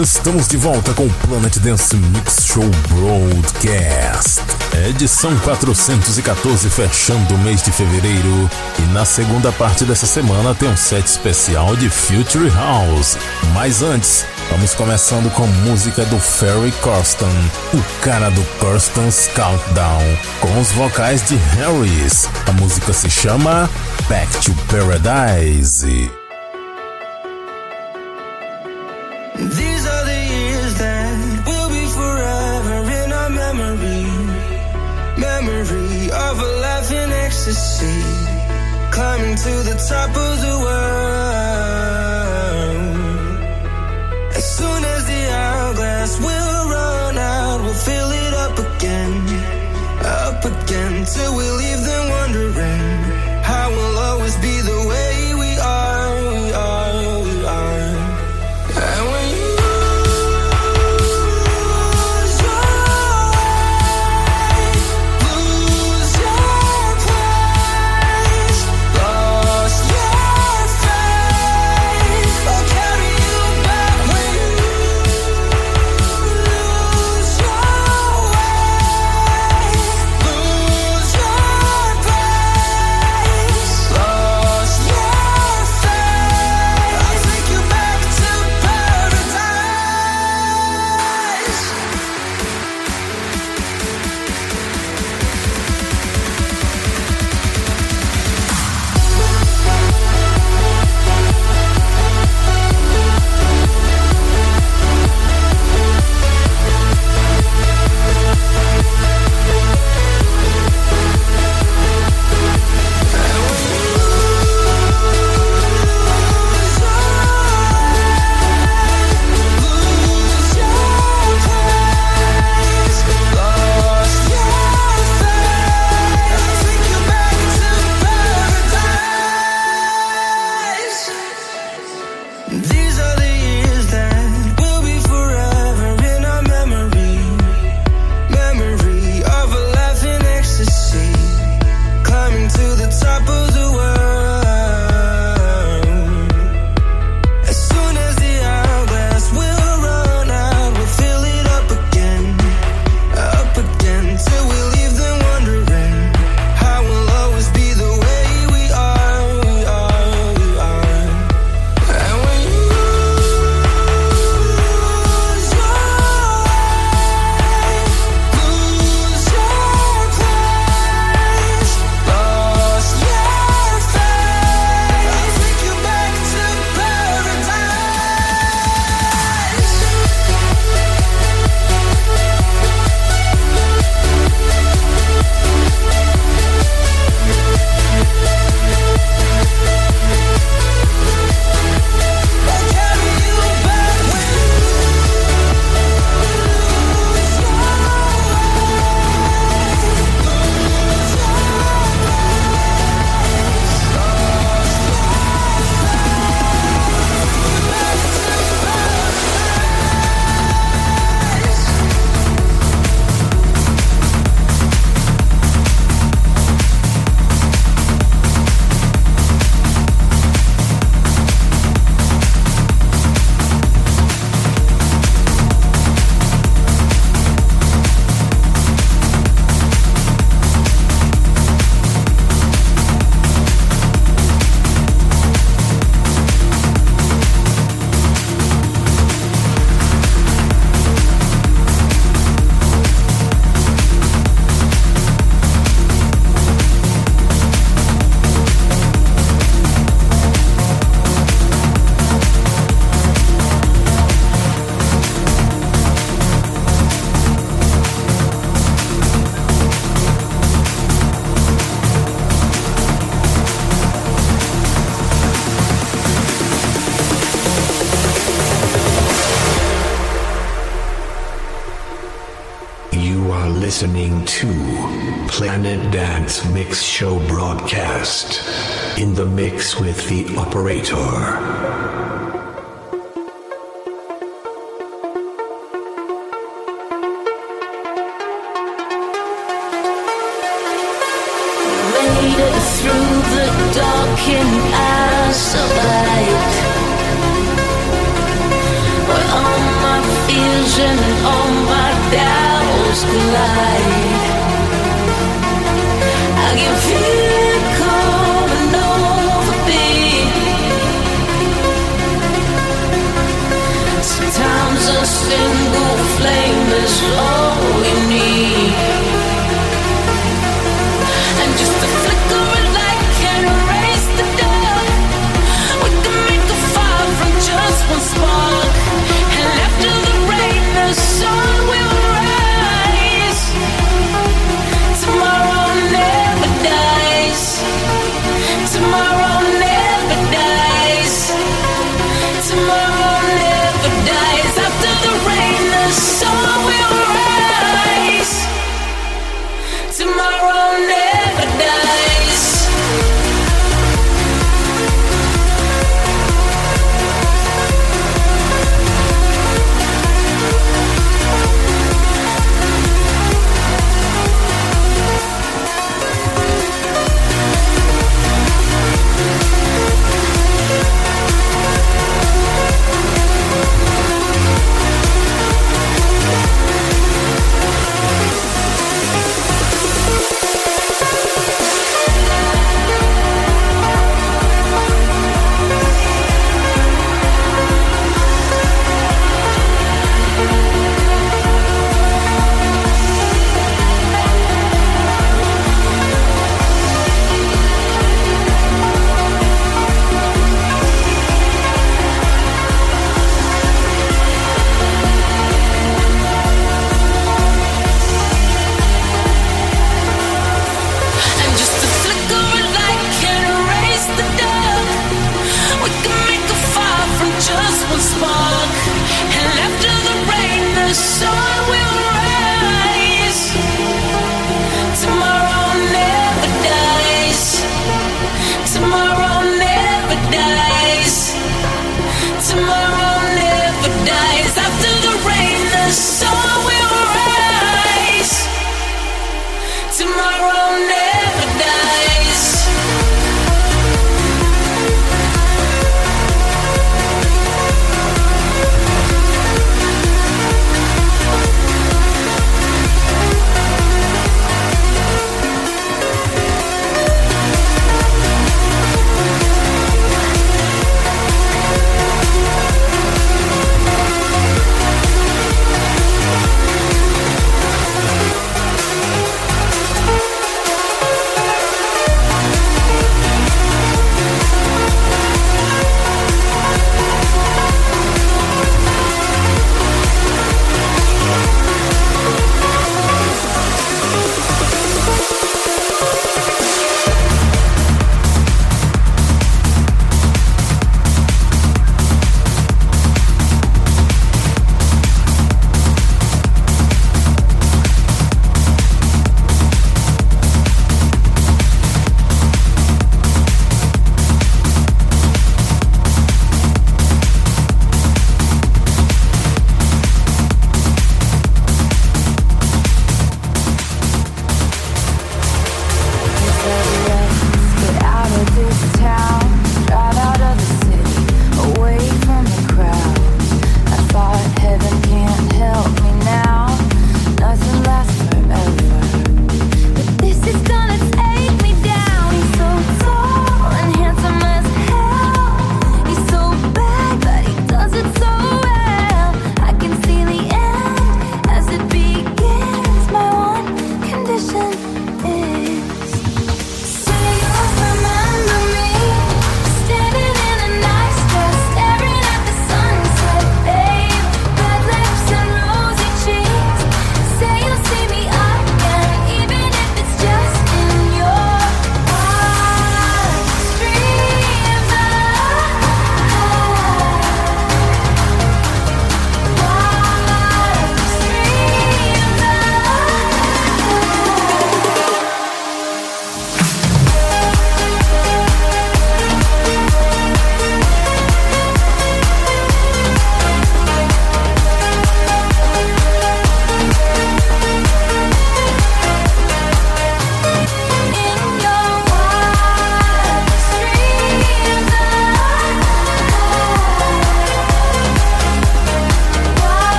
Estamos de volta com o Planet Dance Mix Show Broadcast. Edição 414, fechando o mês de fevereiro. E na segunda parte dessa semana tem um set especial de Future House. Mas antes, vamos começando com música do Ferry Corsten, o cara do Corsten's Countdown, com os vocais de Harris. A música se chama Back to Paradise. In ecstasy. Climbing to the top of the world. As soon as the hourglass will run out, we'll fill it up again. Up again till we leave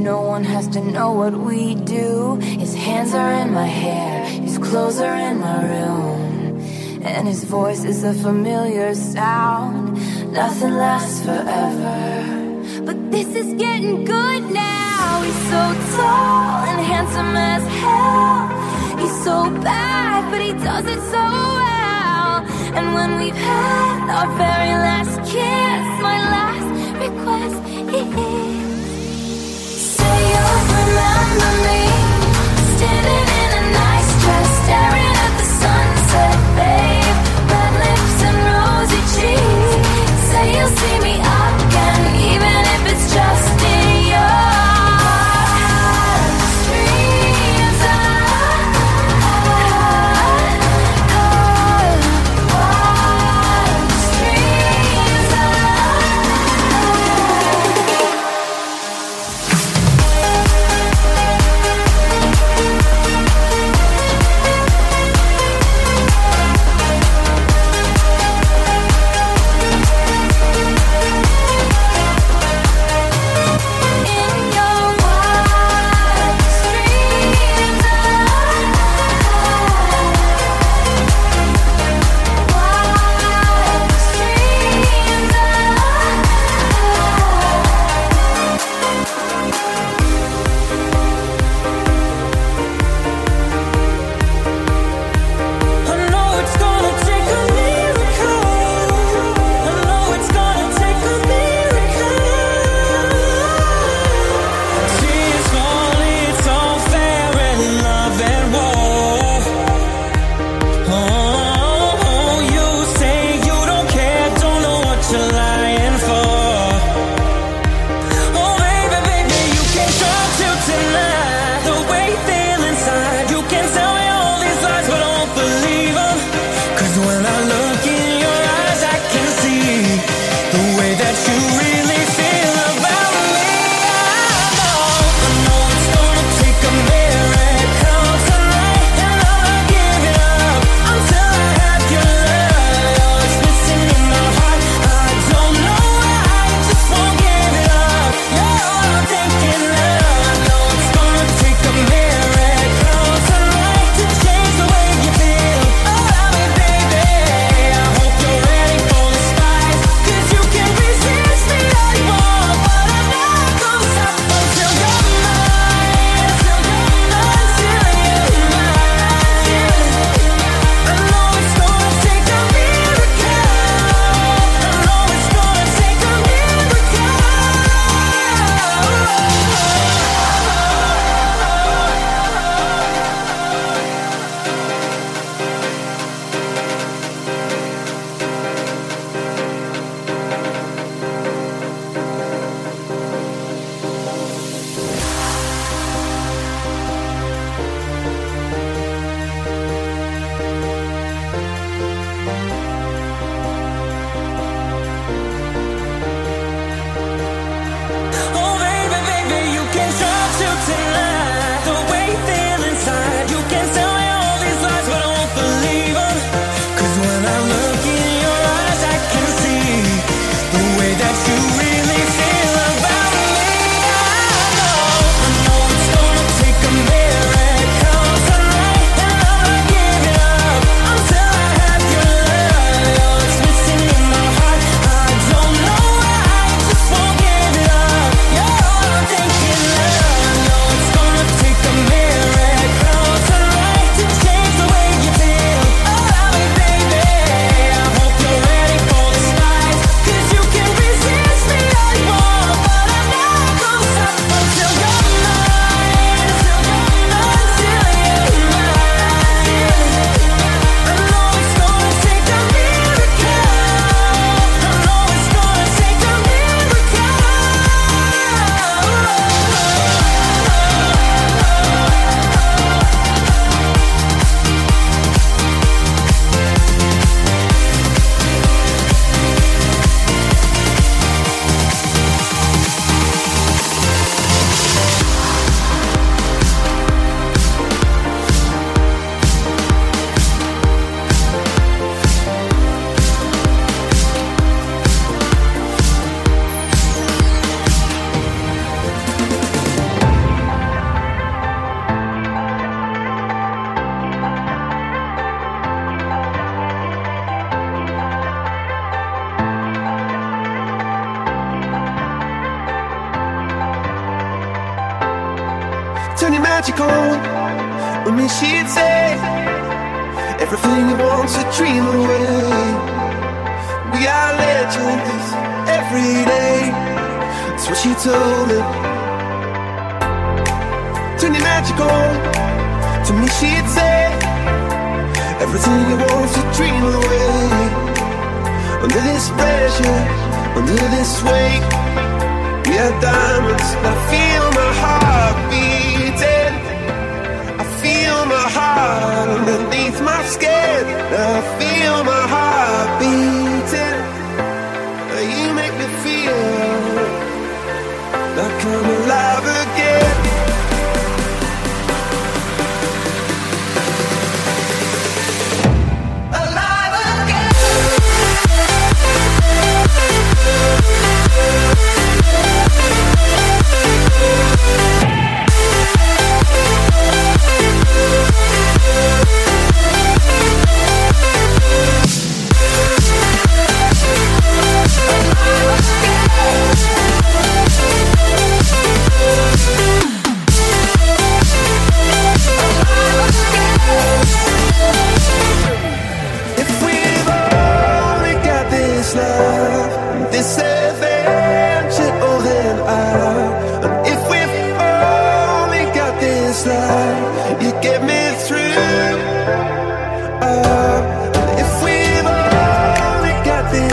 No one has to know what we do. His hands are in my hair, his clothes are in my room. And his voice is a familiar sound. Nothing lasts forever. But this is getting good now. He's so tall and handsome as hell. He's so bad, but he does it so well. And when we've had our very last kiss, my last request is see me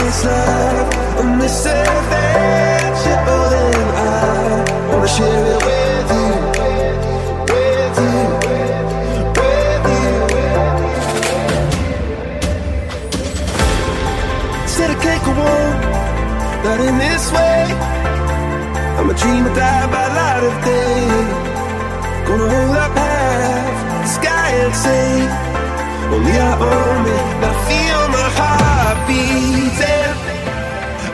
this love, and this adventure, oh then I wanna share it with you, with you, with you. Said I can't go on, not in this way. I'm a dreamer, die by light of day. Gonna hold up half the sky and say, Only I own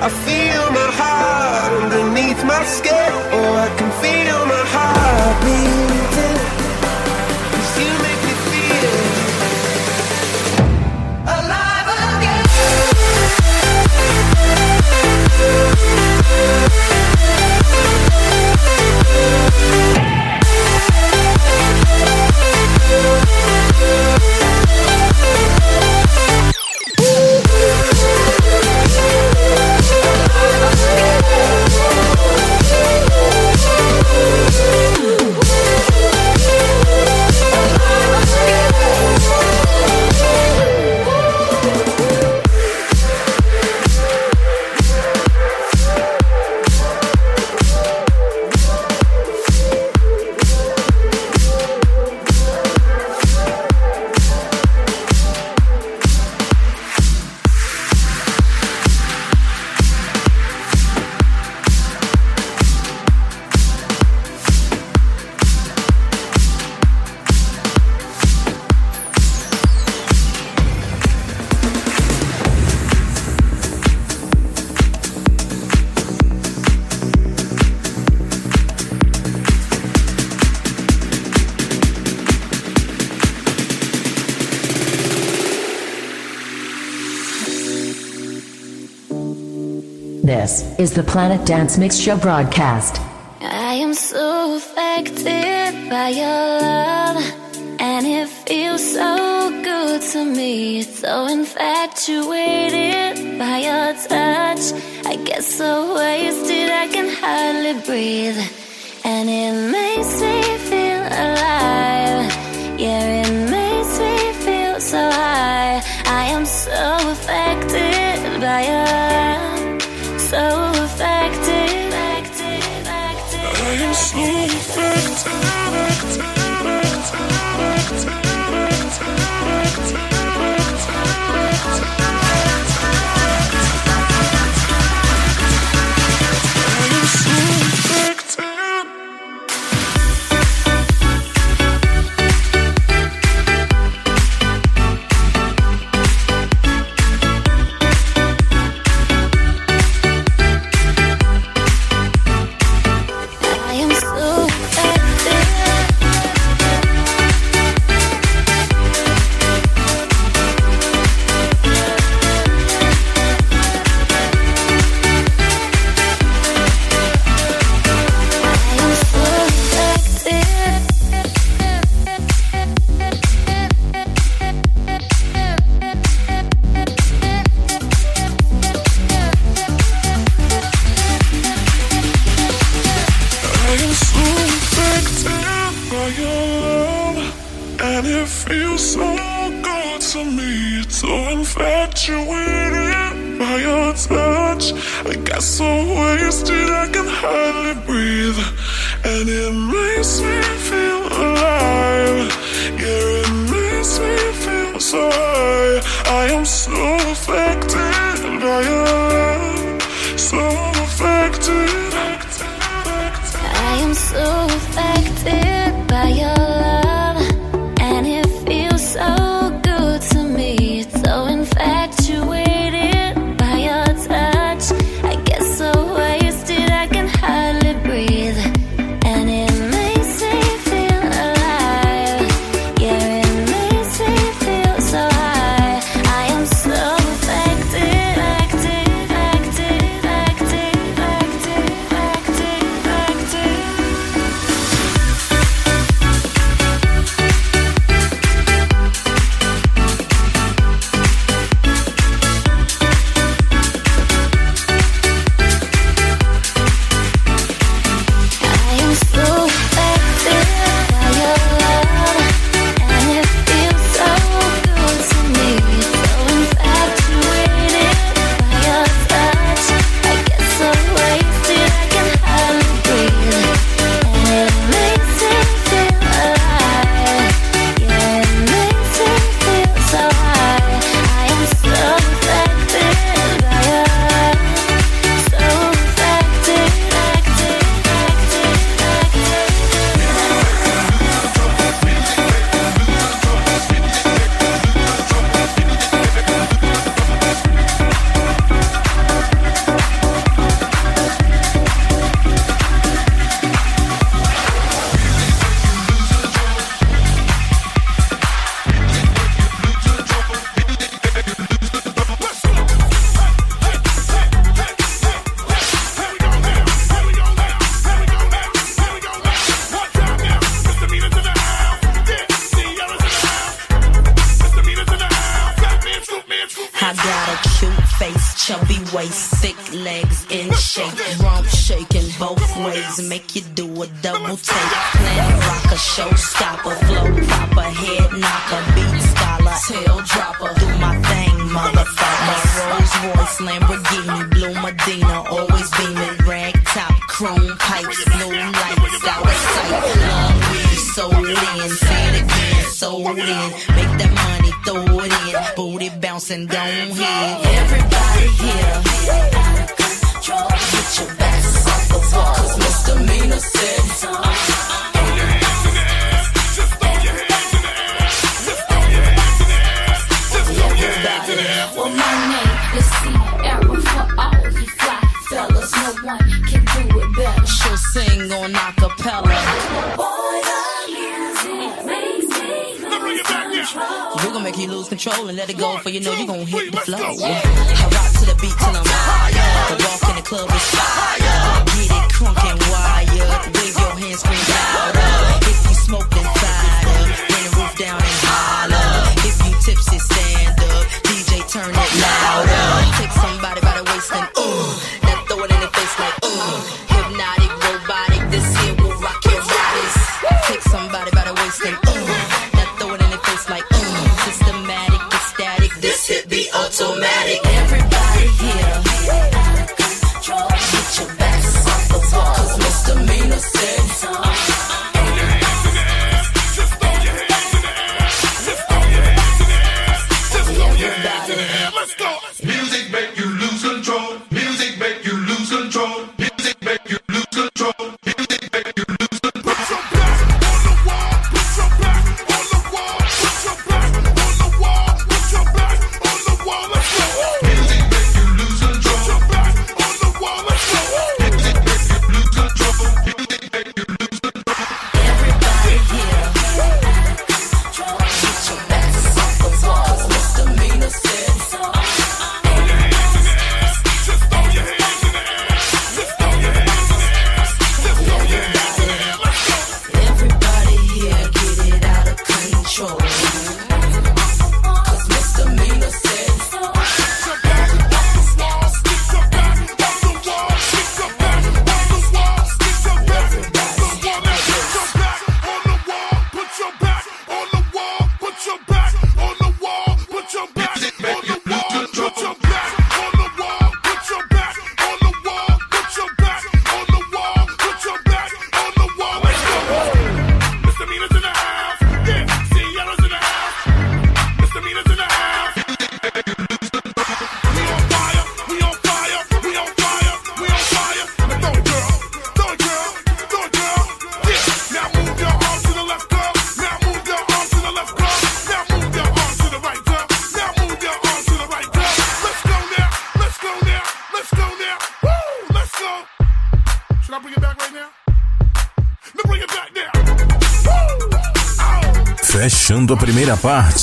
I feel my heart underneath my skin. Oh, I can feel the Planet Dance Mix Show broadcast. I am so affected by your love, and it feels so good to me. So infatuated by your touch, I get so wasted I can hardly breathe, and it so affected by you and it feels so good to me, so infatuated by your touch, I get so wasted I can hardly breathe, and it makes me feel alive. Yeah, it makes me feel so high. I am so affected by your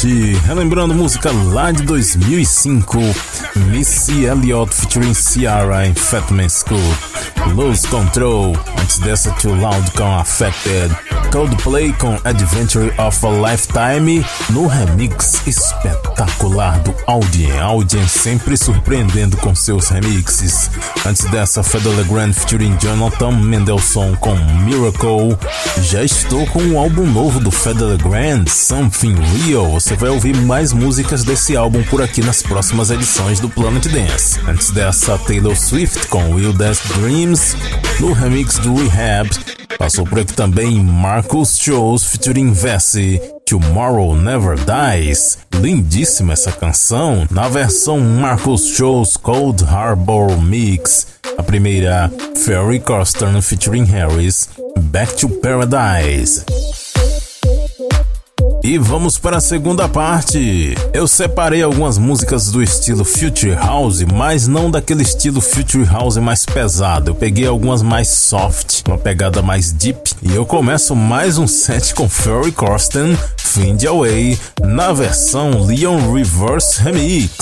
parte, relembrando música lá de 2005, Missy Elliott featuring Ciara em Fatman School, Lose Control, antes dessa Too Loud com Affected, Coldplay com Adventure of a Lifetime, no remix espetacular do Audien, Audien sempre surpreendendo com seus remixes. Antes dessa, Federer Grand featuring Jonathan Mendelssohn com Miracle, já estou com um álbum novo do Federer Grand, Something Real. Você vai ouvir mais músicas desse álbum por aqui nas próximas edições do Planet Dance. Antes dessa, Taylor Swift com Dance Dreams, no remix do Rehab. Passou por aqui também Marcus Shows featuring Vessi. Tomorrow Never Dies. Lindíssima essa canção na versão Marcus Shows Cold Harbor Mix. A primeira, Ferry Corsten featuring Harris, Back to Paradise. E vamos para a segunda parte. Eu separei algumas músicas do estilo Future House, mas não daquele estilo Future House mais pesado. Eu peguei algumas mais soft, uma pegada mais deep. E eu começo mais um set com Ferry Corsten, Find Away, na versão Leon Reverse Remix.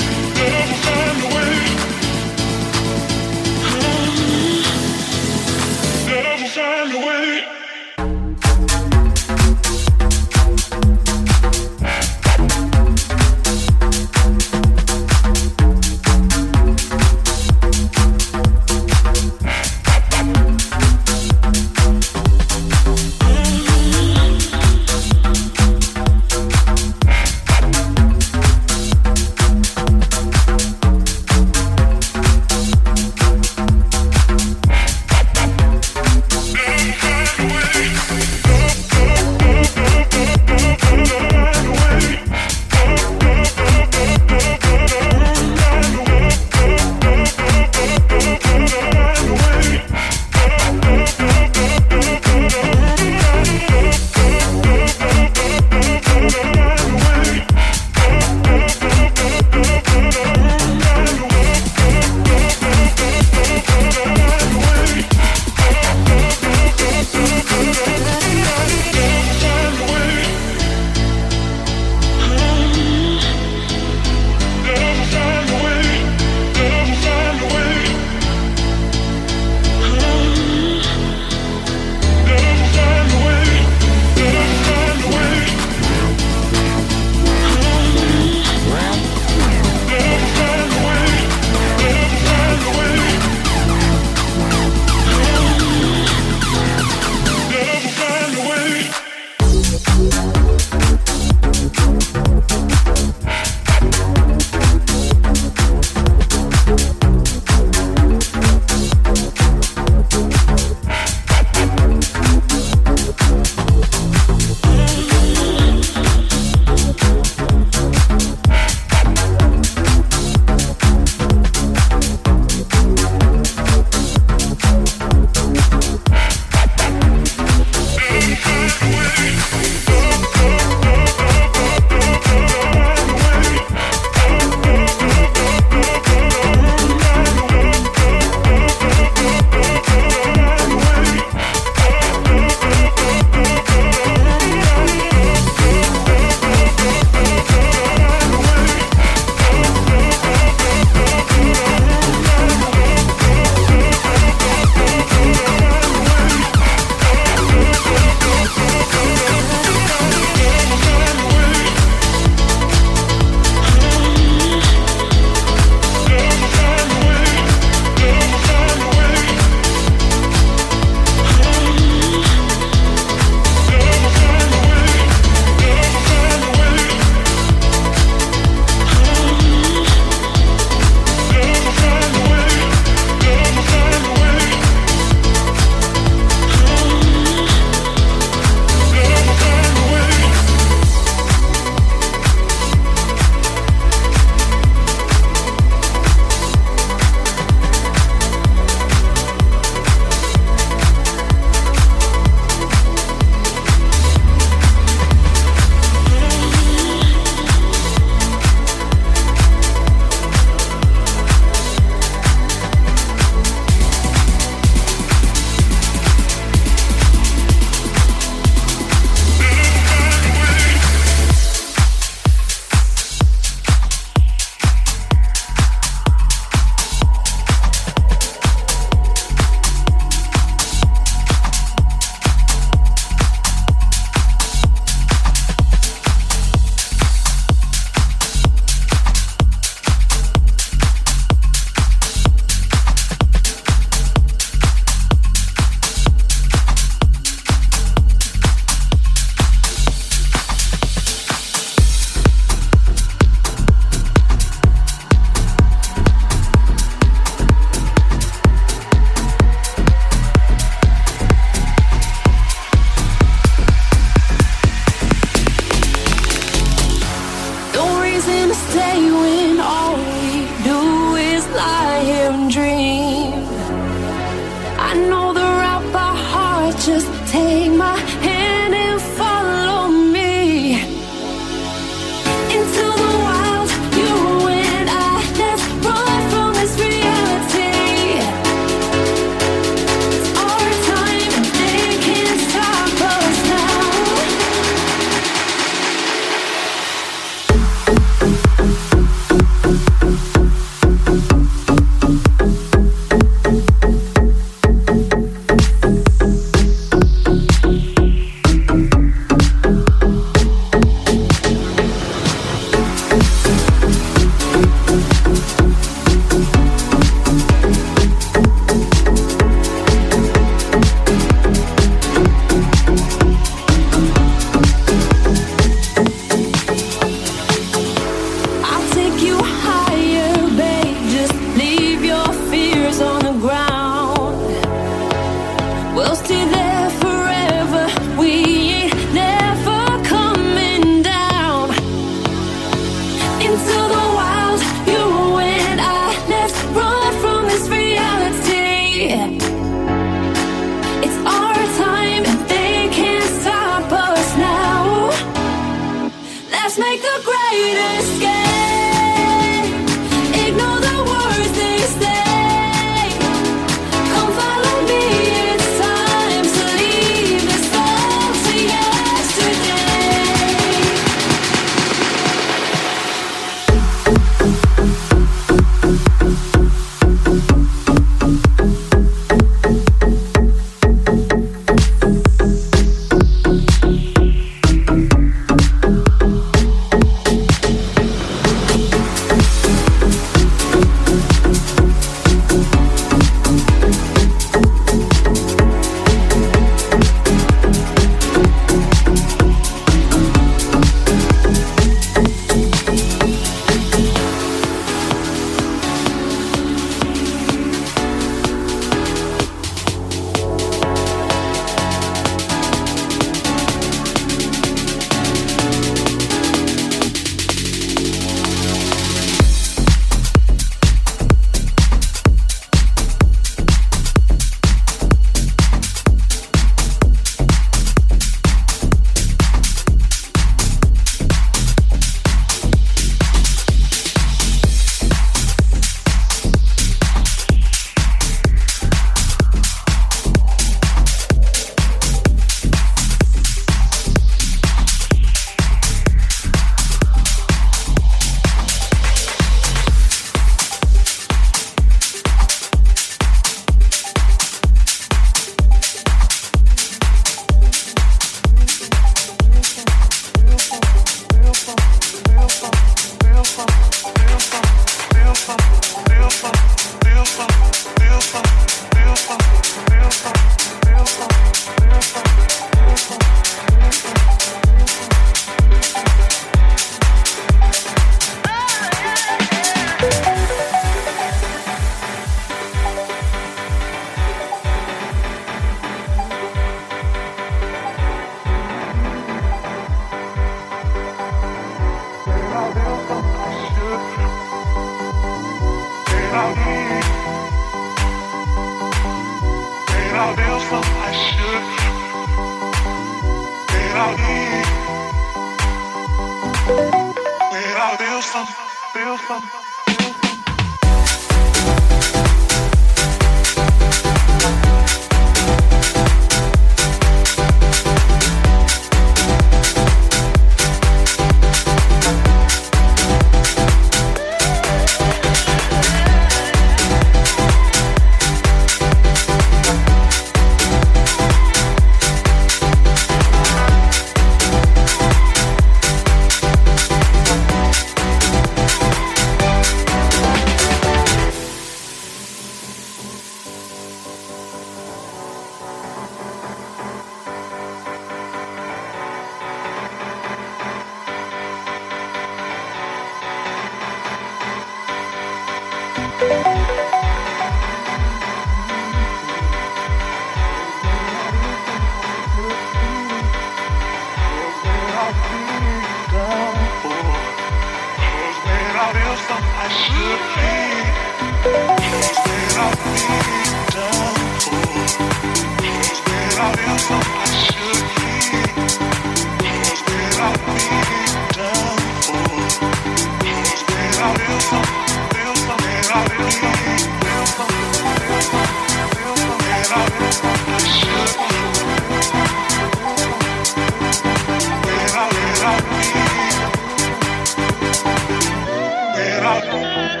Obrigado.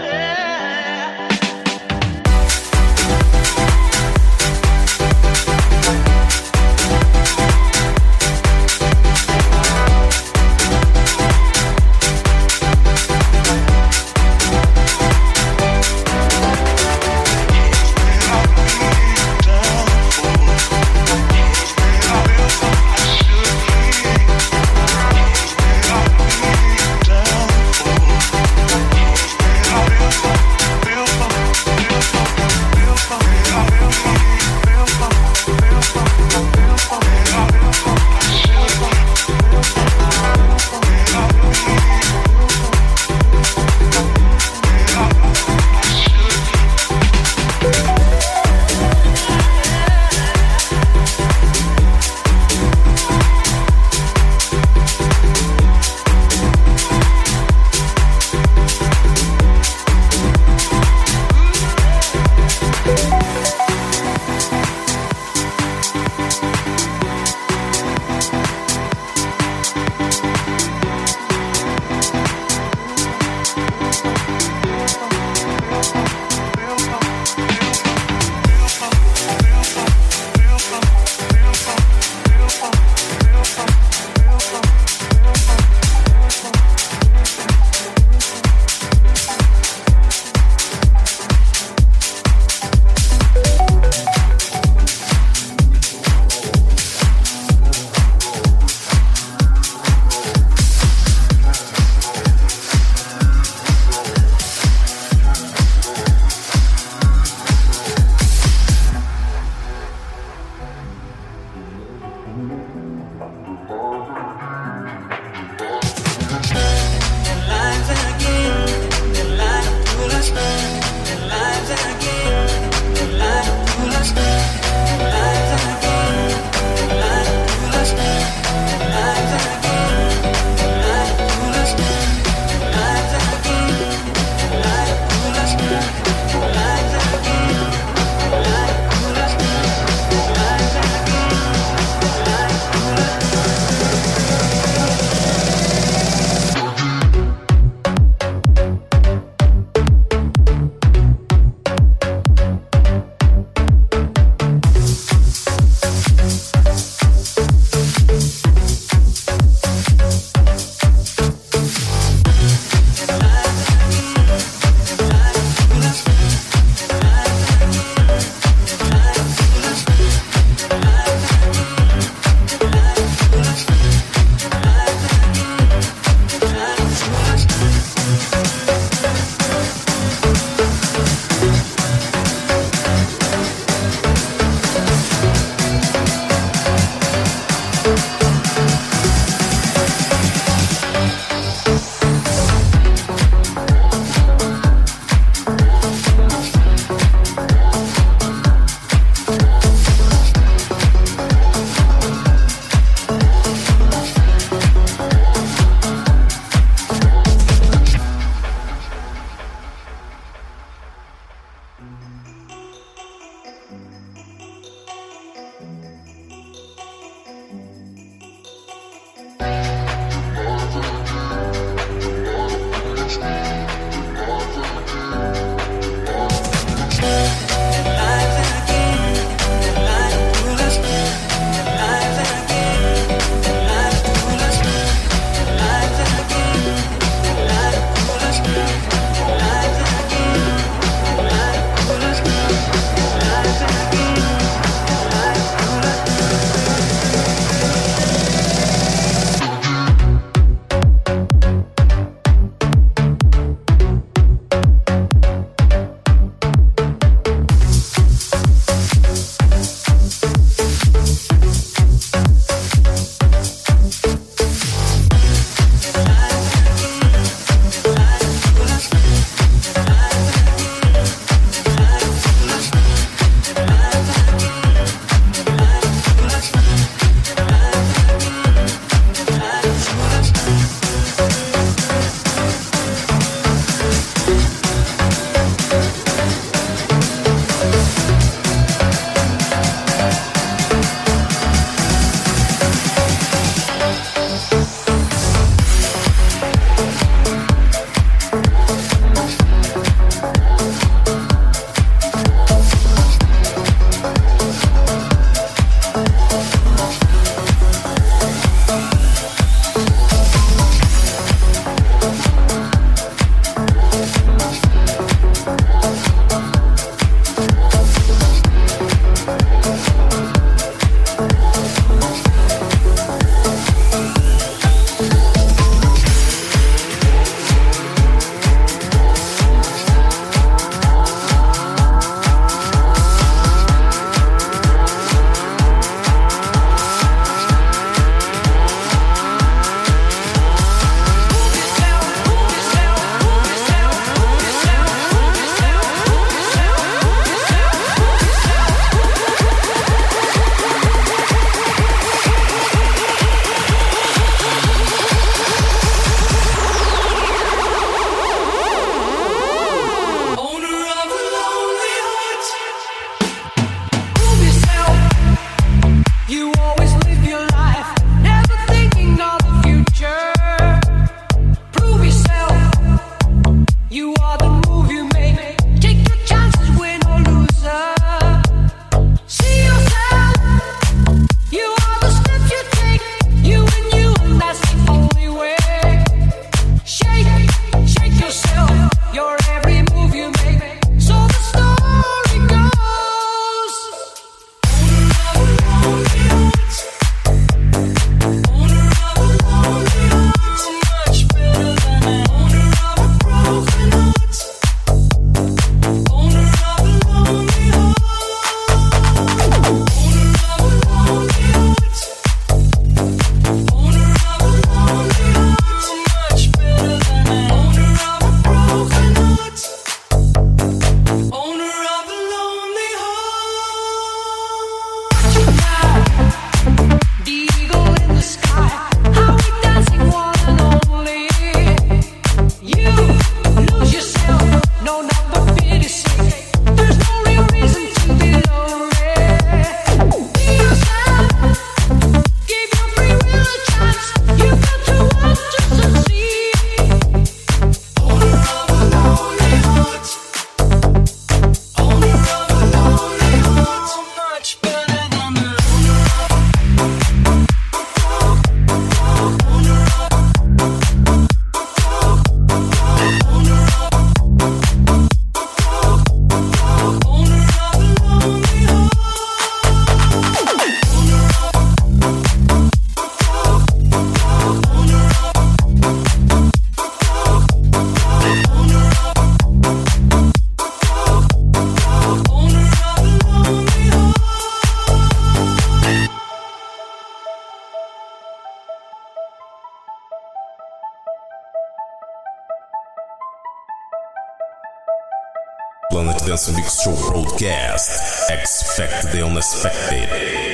this show broadcast. Expect the unexpected.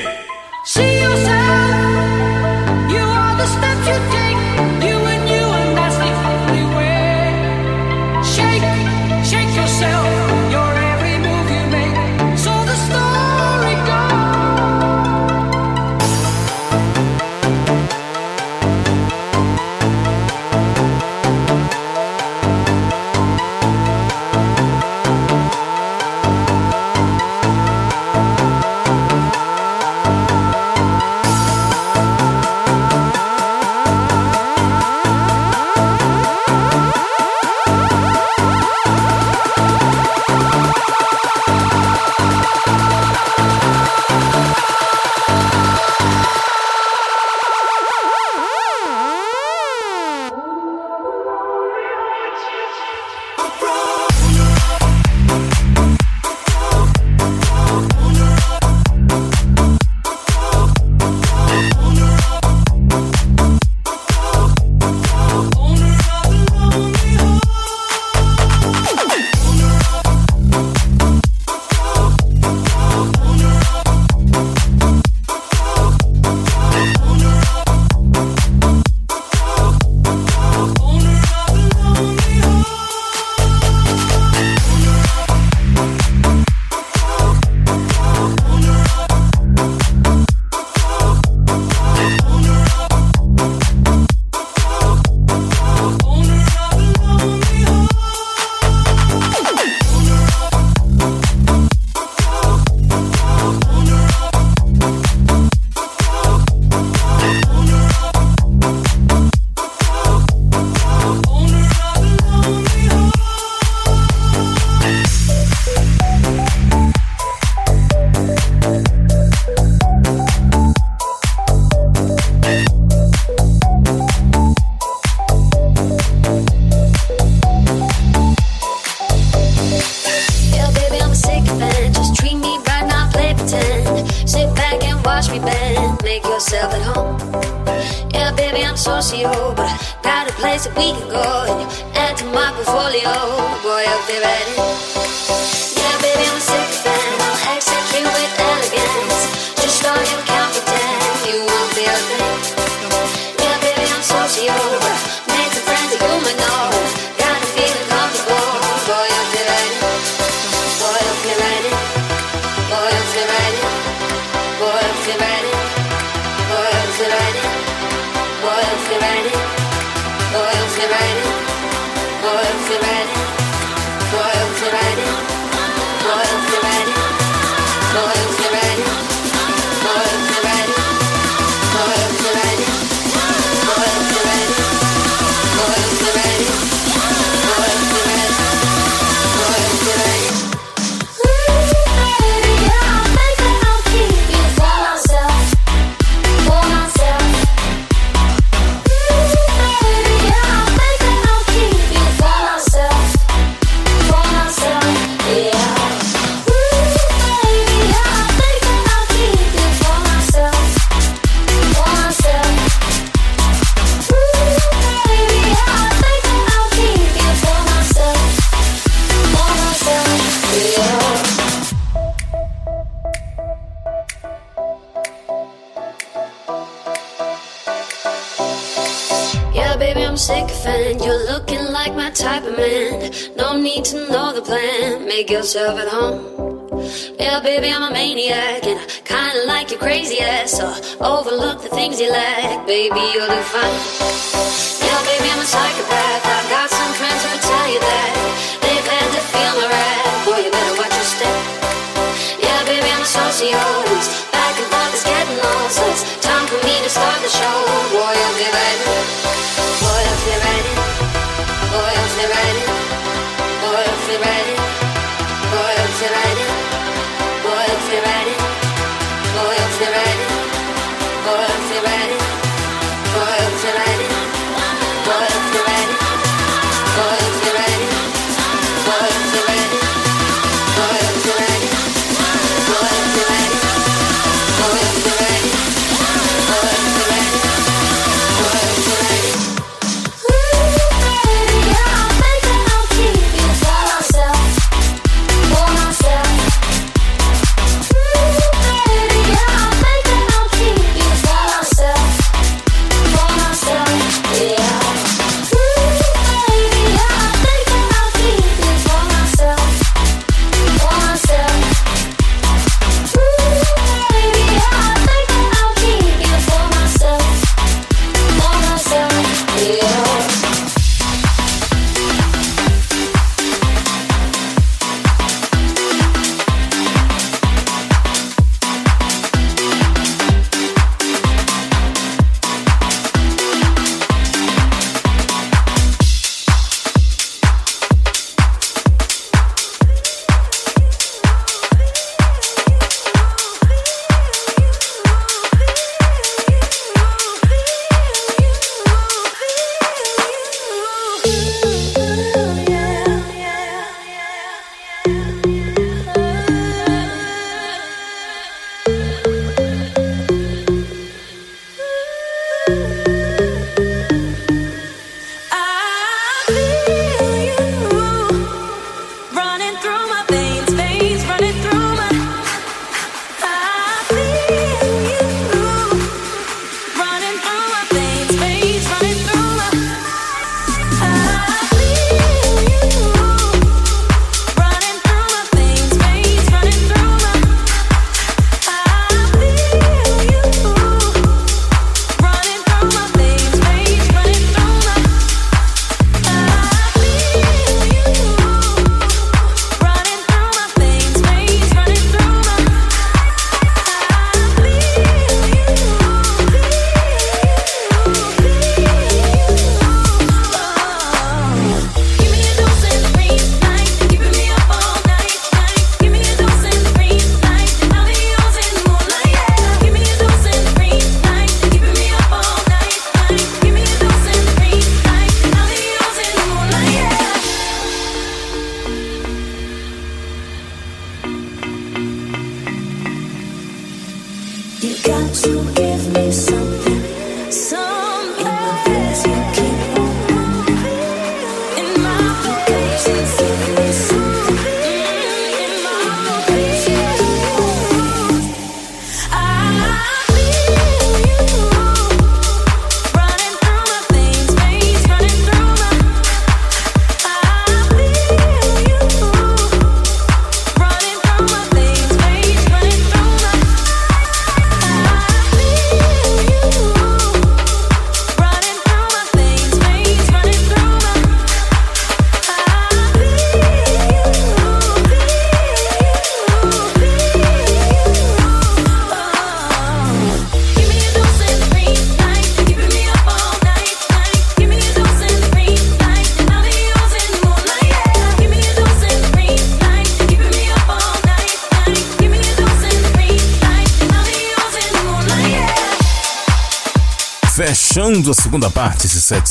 boy I'll be ready. make yourself at home. Yeah, baby, I'm a maniac, and I kinda like your crazy ass. So overlook the things you lack, baby, you'll do fine. Yeah, baby, I'm a psychopath. I've got some friends who tell you that they've had to feel my wrath. Boy, you better watch your step. Yeah, baby, I'm a sociopath. Back and forth is getting lost. So it's time for me to start the show.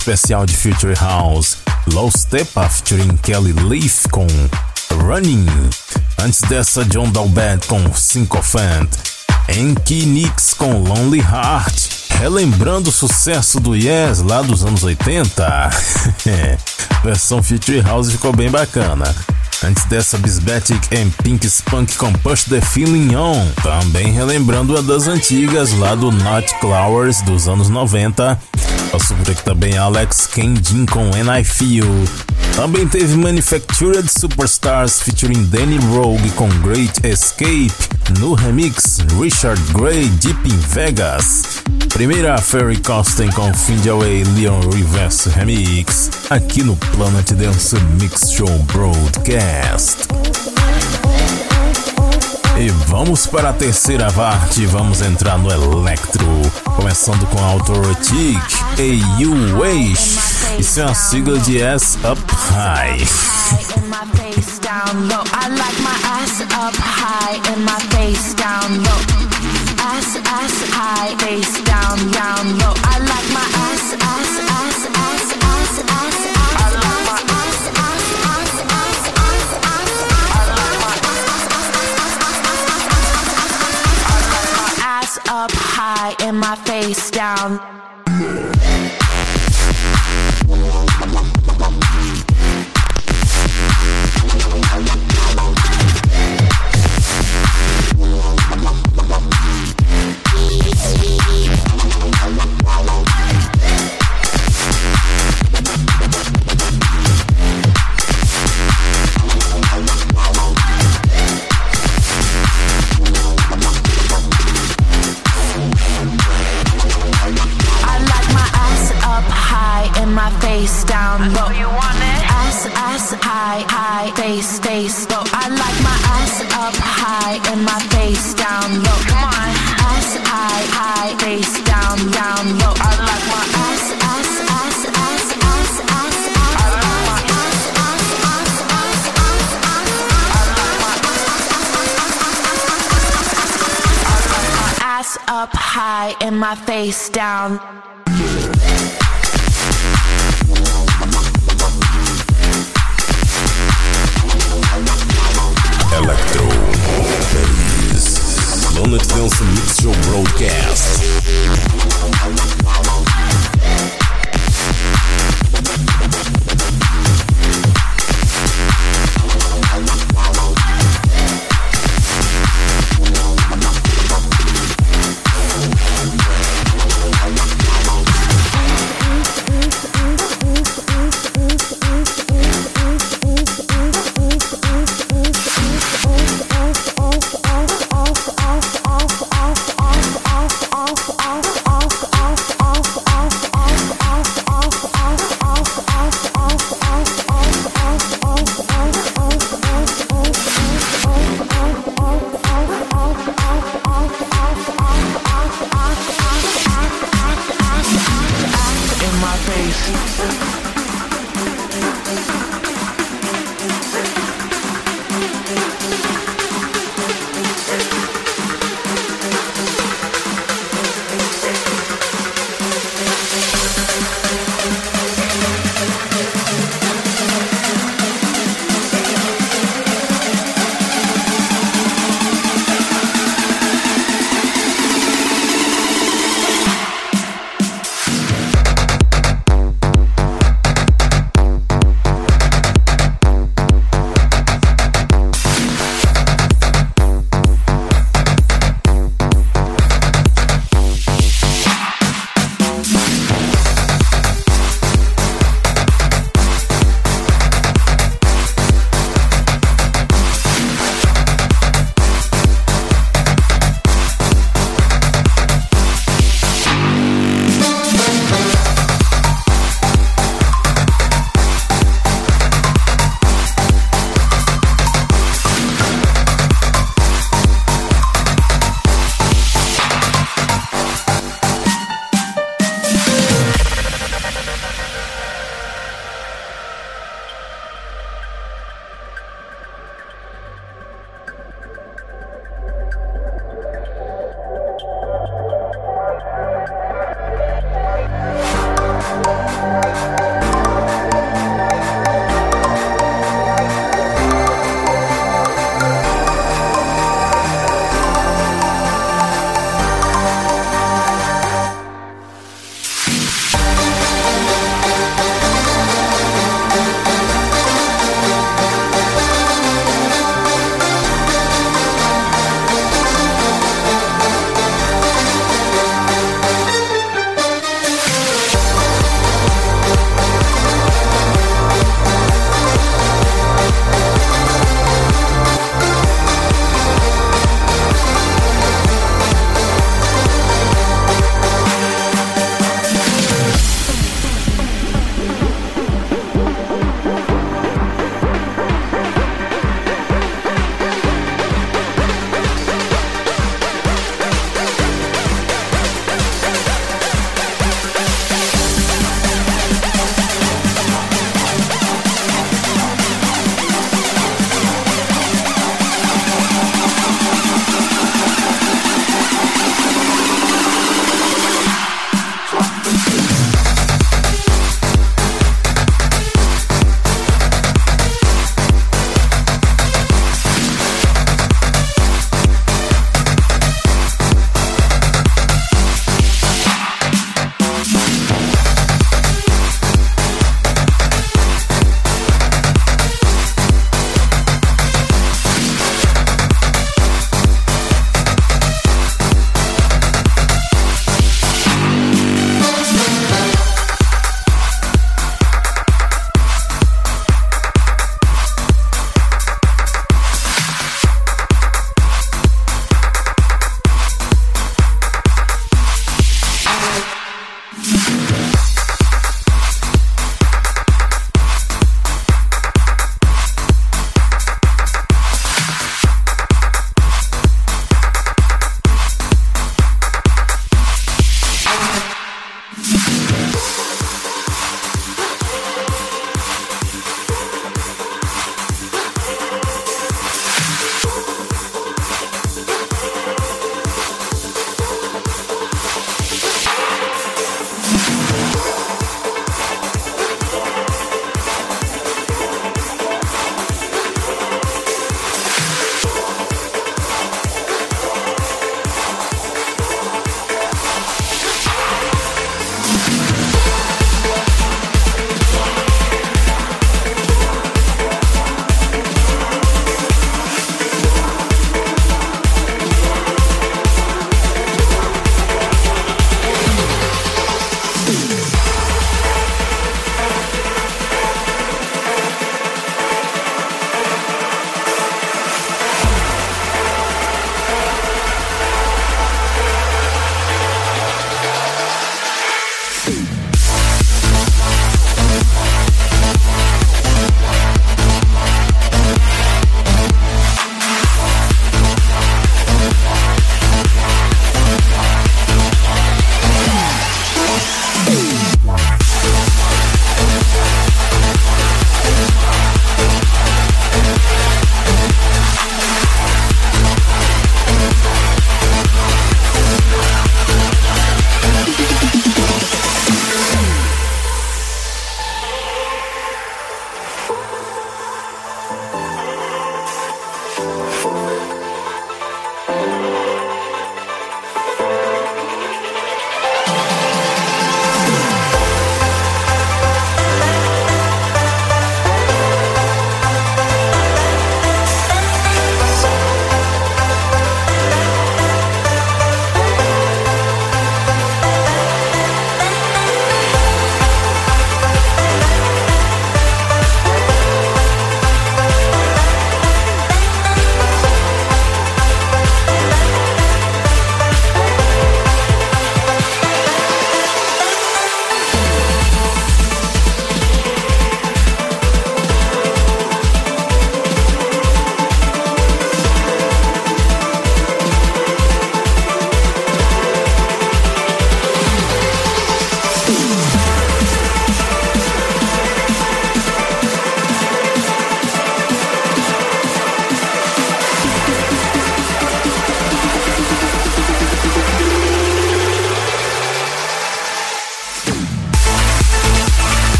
Especial de Future House, Low Step featuring Kelly Leaf com Running. Antes dessa, John Dalbert com Sycophant. Enki Nix com Lonely Heart. Relembrando o sucesso do Yes lá dos anos 80. Versão Future House ficou bem bacana. Antes dessa, Bisbetic and Pink Spunk com Push the Feeling On, também relembrando a das antigas lá do Not Clowers dos anos 90. Aqui também Alex Kendin com And I Feel. Também teve Manufactured Superstars featuring Danny Rogue com Great Escape. No remix, Richard Gray Deep in Vegas. Primeira Ferry Costin com Find Away Leon Reverse Remix. Aqui no Planet Dance Mix Show Broadcast. E vamos para a terceira parte, vamos entrar no Electro, começando com Autorotic e You Wish. Isso é a sigla de S Up High. Ass, ass, high, face down, down low. I like my face down. My face down. Electro. Dance Mix Show Broadcast.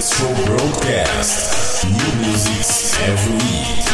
Show broadcast. New music every week.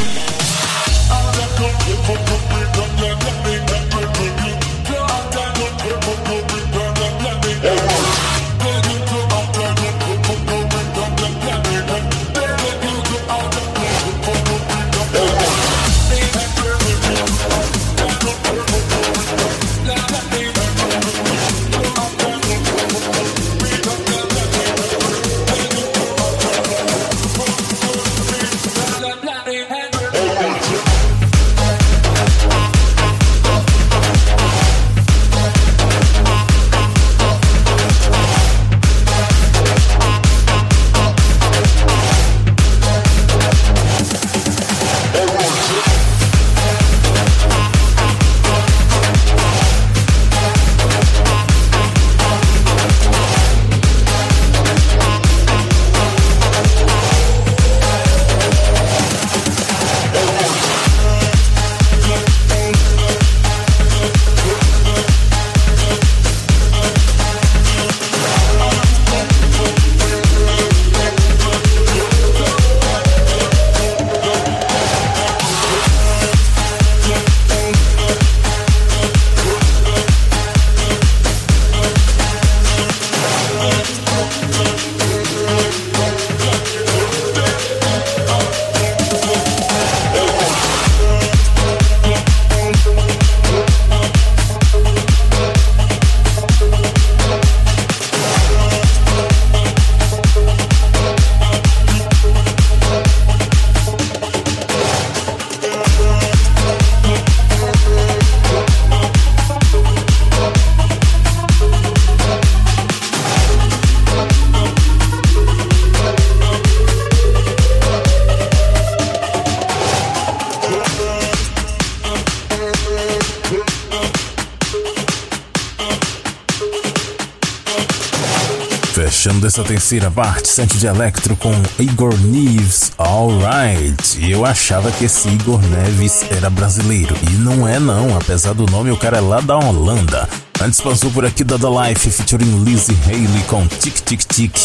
Essa terceira parte, Sante de Electro com Igor Neves, Alright. Eu achava que esse Igor Neves era brasileiro. E não é não, apesar do nome, o cara é lá da Holanda. Antes passou por aqui da The Life, featuring Lizzie Haley com Tic Tic Tic,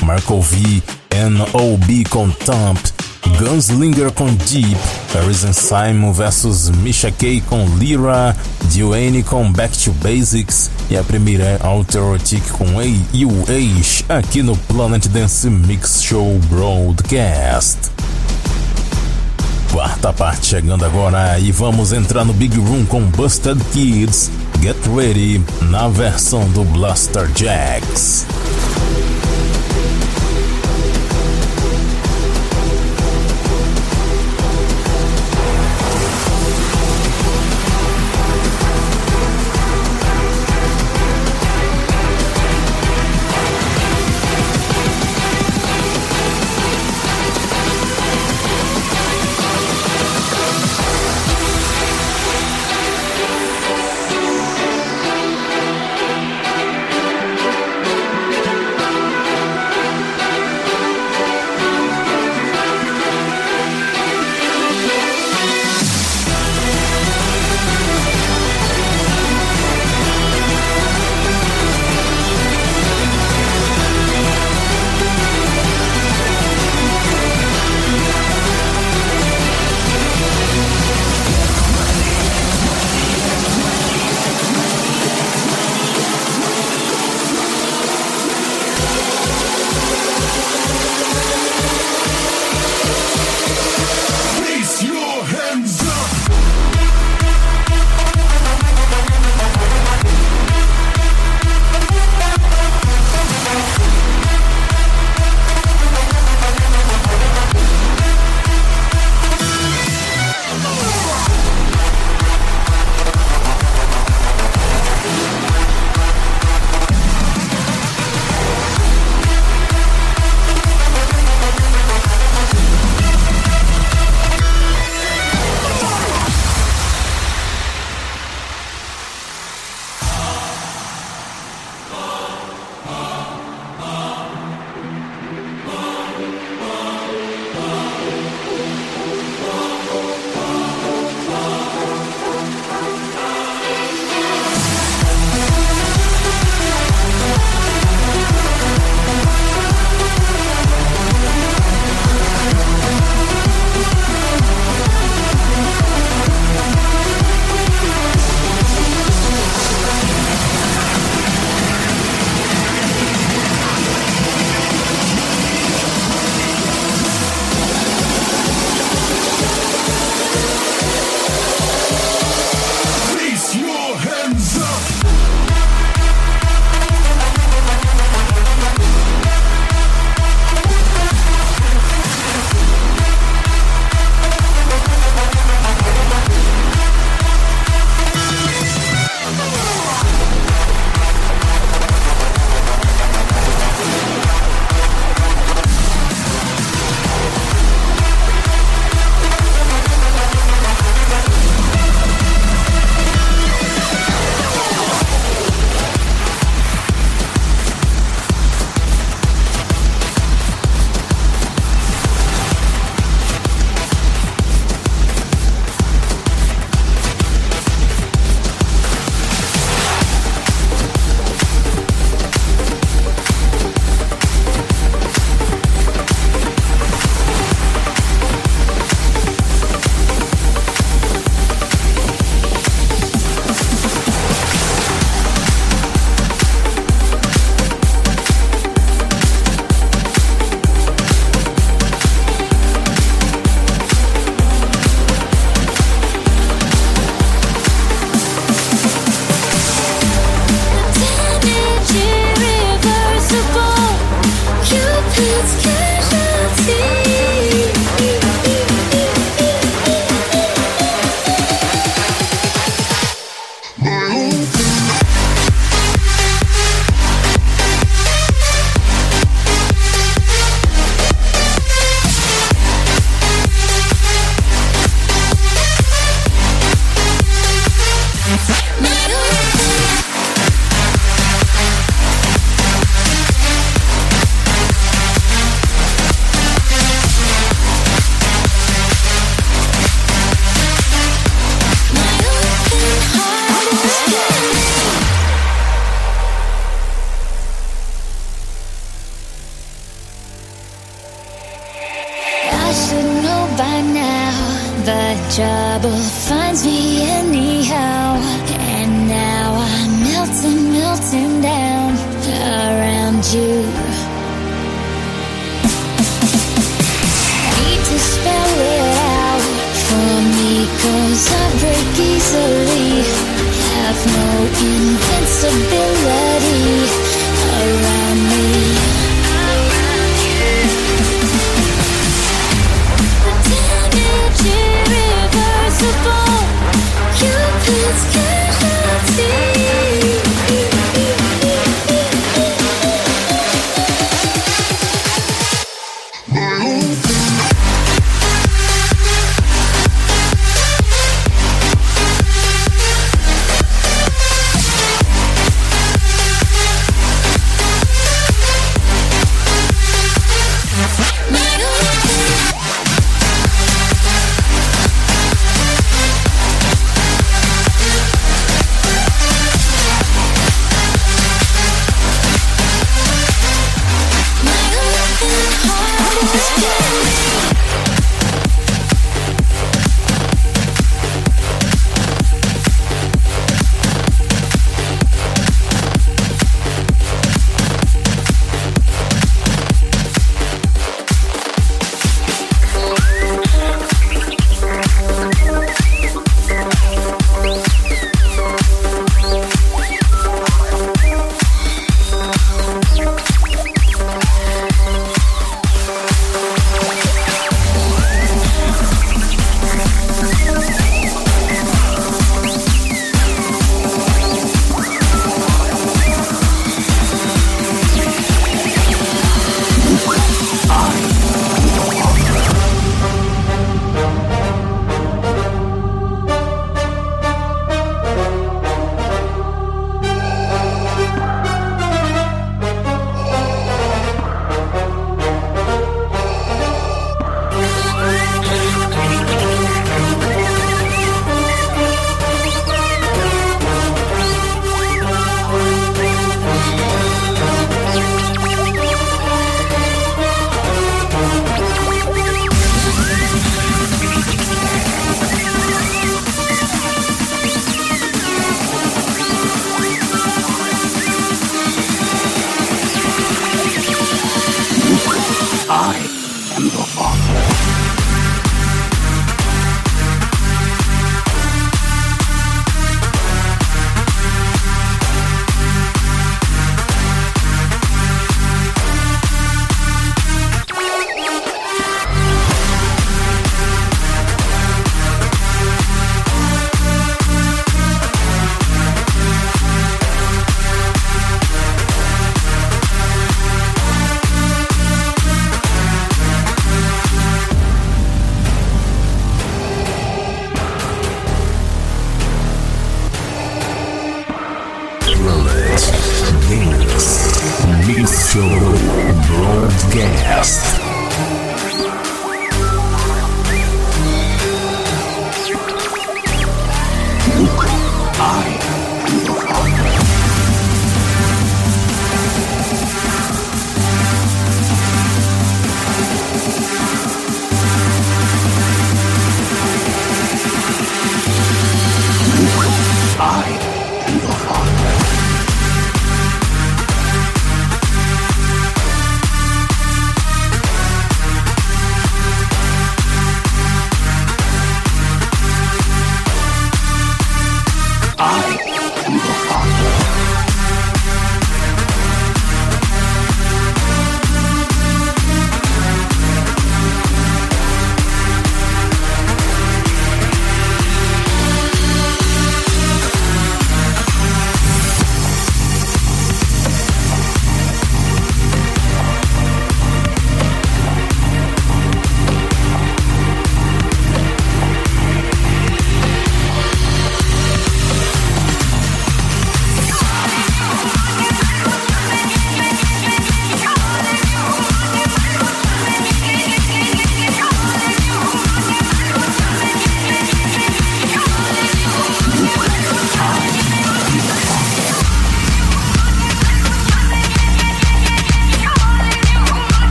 Marco V, N.O.B. com Thump, Gunslinger com Deep, Harrison Simon vs Misha K com Lyra, Duane com Back to Basics e a primeira é Alterotic com AUH aqui no Planet Dance Mix Show Broadcast. Quarta parte chegando agora e vamos entrar no Big Room com Busted Kids Get Ready na versão do Blaster Jacks.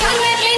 Come with me.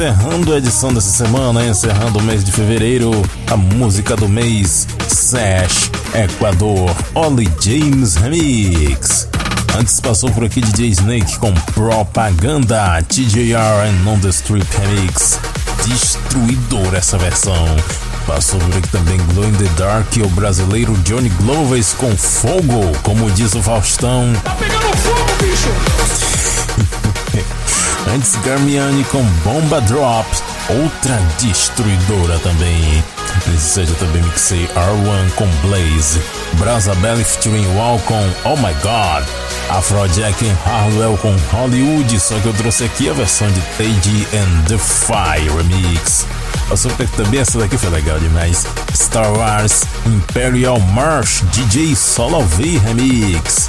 Encerrando a edição dessa semana, encerrando o mês de fevereiro, a música do mês, Sash, Equador, Ollie James Remix. Antes passou por aqui DJ Snake com Propaganda, TJR and On The Remix. Destruidor essa versão. Passou por aqui também Glow in the Dark, o brasileiro Johnny Gloves com Fogo, como diz o Faustão. Tá pegando fogo, bicho! Antes Garmiani com Bomba Drop, outra destruidora também. Seja também mixei R1 com Blaze, Brasa Belly featuring Wall com Oh My God, Afrojack e Harwell com Hollywood, só que eu trouxe aqui a versão de Tage and Defy Remix. Passou por aqui também, essa daqui foi legal demais. Star Wars Imperial March DJ Solo V Remix.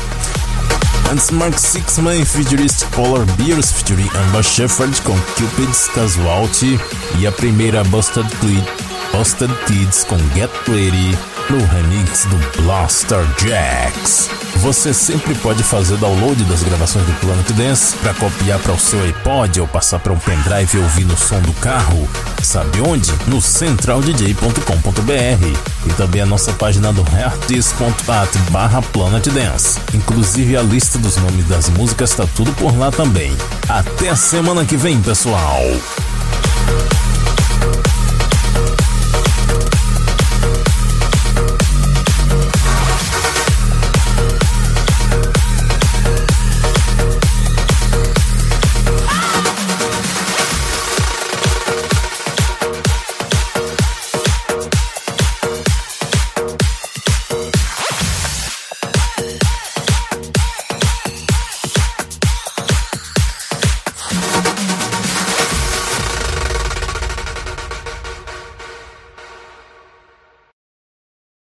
Antes Mark Sixman Futurist Polar Bears featuring Amber Shepherd com Cupid's Casualty e a primeira Busted, Kid, Busted Kids com Get Ready no remix do Blaster Jacks. Você sempre pode fazer download das gravações do Planet Dance para copiar para o seu iPod ou passar para um pendrive e ouvir no som do carro. Sabe onde? No centraldj.com.br e também a nossa página do artist.at barra Planet Dance. Inclusive a lista dos nomes das músicas está tudo por lá também. Até a semana que vem, pessoal!